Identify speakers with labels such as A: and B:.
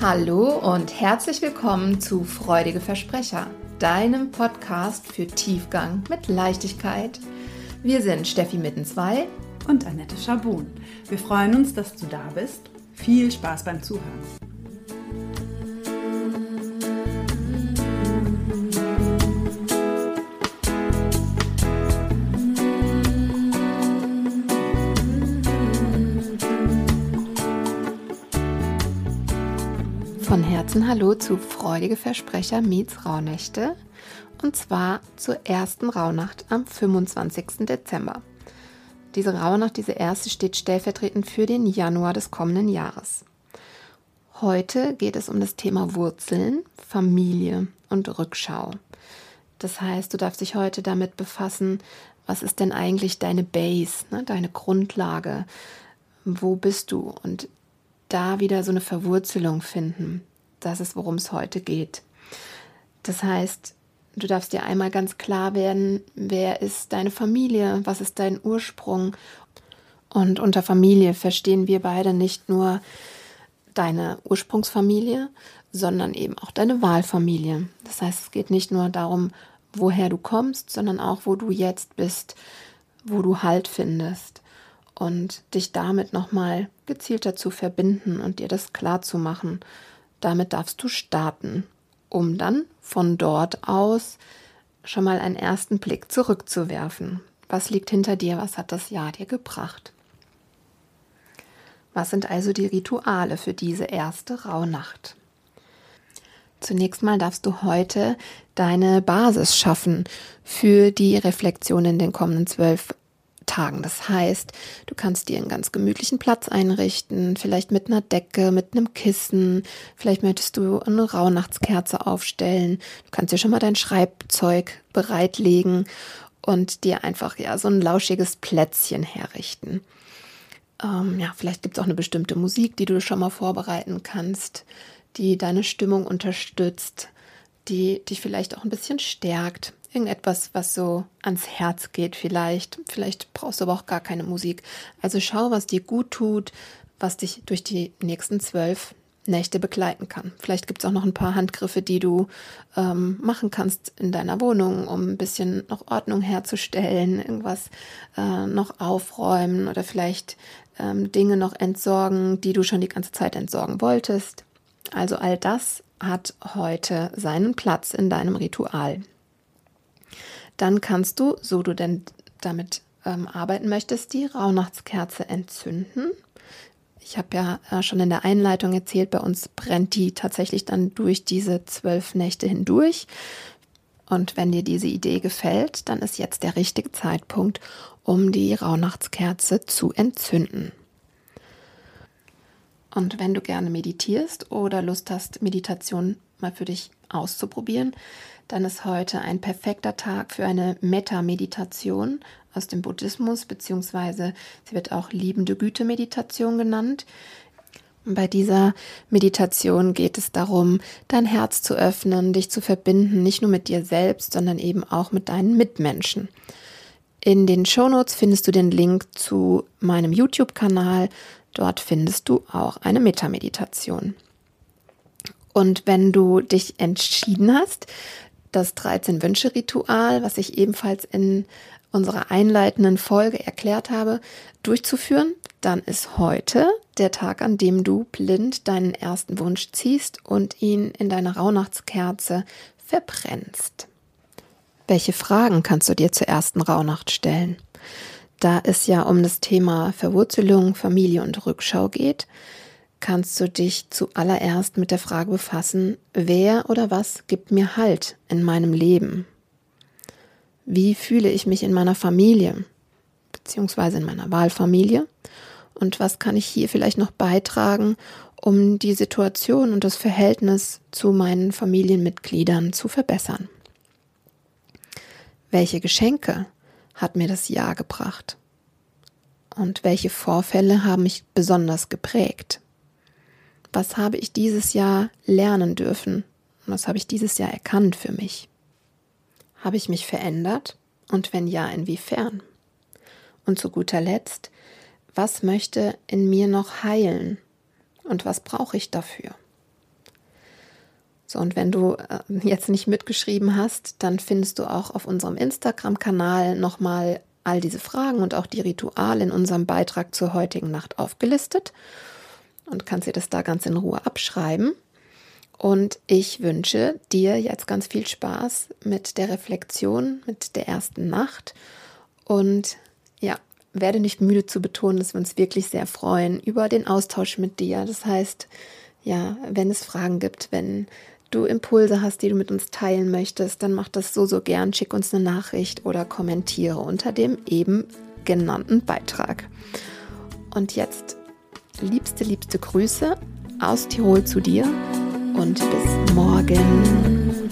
A: Hallo und herzlich willkommen zu Freudige Versprecher, deinem Podcast für Tiefgang mit Leichtigkeit. Wir sind Steffi Mittenzwei
B: und Annette Schabun. Wir freuen uns, dass du da bist. Viel Spaß beim Zuhören.
A: Von Herzen Hallo zu Freudige Versprecher Meets Rauhnächte und zwar zur ersten Rauhnacht am 25. Dezember. Diese Rauhnacht, diese erste, steht stellvertretend für den Januar des kommenden Jahres. Heute geht es um das Thema Wurzeln, Familie und Rückschau. Das heißt, du darfst dich heute damit befassen, was ist denn eigentlich deine Base, ne, deine Grundlage? Wo bist du? Und da wieder so eine Verwurzelung finden. Das ist, worum es heute geht. Das heißt, du darfst dir einmal ganz klar werden, wer ist deine Familie, was ist dein Ursprung. Und unter Familie verstehen wir beide nicht nur deine Ursprungsfamilie, sondern eben auch deine Wahlfamilie. Das heißt, es geht nicht nur darum, woher du kommst, sondern auch, wo du jetzt bist, wo du Halt findest und dich damit nochmal gezielt dazu verbinden und dir das klar zu machen. Damit darfst du starten, um dann von dort aus schon mal einen ersten Blick zurückzuwerfen. Was liegt hinter dir? Was hat das Jahr dir gebracht? Was sind also die Rituale für diese erste Rauhnacht? Zunächst mal darfst du heute deine Basis schaffen für die Reflexion in den kommenden zwölf Tagen. Das heißt, du kannst dir einen ganz gemütlichen Platz einrichten, vielleicht mit einer Decke, mit einem Kissen. Vielleicht möchtest du eine Rauhnachtskerze aufstellen. Du kannst dir schon mal dein Schreibzeug bereitlegen und dir einfach ja so ein lauschiges Plätzchen herrichten. Ähm, ja, vielleicht gibt es auch eine bestimmte Musik, die du schon mal vorbereiten kannst, die deine Stimmung unterstützt, die dich vielleicht auch ein bisschen stärkt. Irgendetwas, was so ans Herz geht vielleicht. Vielleicht brauchst du aber auch gar keine Musik. Also schau, was dir gut tut, was dich durch die nächsten zwölf Nächte begleiten kann. Vielleicht gibt es auch noch ein paar Handgriffe, die du ähm, machen kannst in deiner Wohnung, um ein bisschen noch Ordnung herzustellen, irgendwas äh, noch aufräumen oder vielleicht ähm, Dinge noch entsorgen, die du schon die ganze Zeit entsorgen wolltest. Also all das hat heute seinen Platz in deinem Ritual dann kannst du, so du denn damit ähm, arbeiten möchtest, die Rauhnachtskerze entzünden. Ich habe ja äh, schon in der Einleitung erzählt, bei uns brennt die tatsächlich dann durch diese zwölf Nächte hindurch. Und wenn dir diese Idee gefällt, dann ist jetzt der richtige Zeitpunkt, um die Rauhnachtskerze zu entzünden. Und wenn du gerne meditierst oder Lust hast, Meditation mal für dich auszuprobieren, dann ist heute ein perfekter Tag für eine Metta-Meditation aus dem Buddhismus, beziehungsweise sie wird auch liebende Güte-Meditation genannt. Bei dieser Meditation geht es darum, dein Herz zu öffnen, dich zu verbinden, nicht nur mit dir selbst, sondern eben auch mit deinen Mitmenschen. In den Shownotes findest du den Link zu meinem YouTube-Kanal. Dort findest du auch eine Metta-Meditation. Und wenn du dich entschieden hast, das 13-Wünsche-Ritual, was ich ebenfalls in unserer einleitenden Folge erklärt habe, durchzuführen, dann ist heute der Tag, an dem du blind deinen ersten Wunsch ziehst und ihn in deiner Rauhnachtskerze verbrennst. Welche Fragen kannst du dir zur ersten Rauhnacht stellen? Da es ja um das Thema Verwurzelung, Familie und Rückschau geht, kannst du dich zuallererst mit der Frage befassen, wer oder was gibt mir Halt in meinem Leben? Wie fühle ich mich in meiner Familie, beziehungsweise in meiner Wahlfamilie? Und was kann ich hier vielleicht noch beitragen, um die Situation und das Verhältnis zu meinen Familienmitgliedern zu verbessern? Welche Geschenke hat mir das Jahr gebracht? Und welche Vorfälle haben mich besonders geprägt? Was habe ich dieses Jahr lernen dürfen? Was habe ich dieses Jahr erkannt für mich? Habe ich mich verändert? Und wenn ja, inwiefern? Und zu guter Letzt, was möchte in mir noch heilen? Und was brauche ich dafür? So, und wenn du äh, jetzt nicht mitgeschrieben hast, dann findest du auch auf unserem Instagram-Kanal nochmal all diese Fragen und auch die Rituale in unserem Beitrag zur heutigen Nacht aufgelistet und kannst dir das da ganz in Ruhe abschreiben. Und ich wünsche dir jetzt ganz viel Spaß mit der Reflexion, mit der ersten Nacht. Und ja, werde nicht müde zu betonen, dass wir uns wirklich sehr freuen über den Austausch mit dir. Das heißt, ja, wenn es Fragen gibt, wenn du Impulse hast, die du mit uns teilen möchtest, dann mach das so, so gern. Schick uns eine Nachricht oder kommentiere unter dem eben genannten Beitrag. Und jetzt liebste, liebste Grüße aus Tirol zu dir und bis morgen.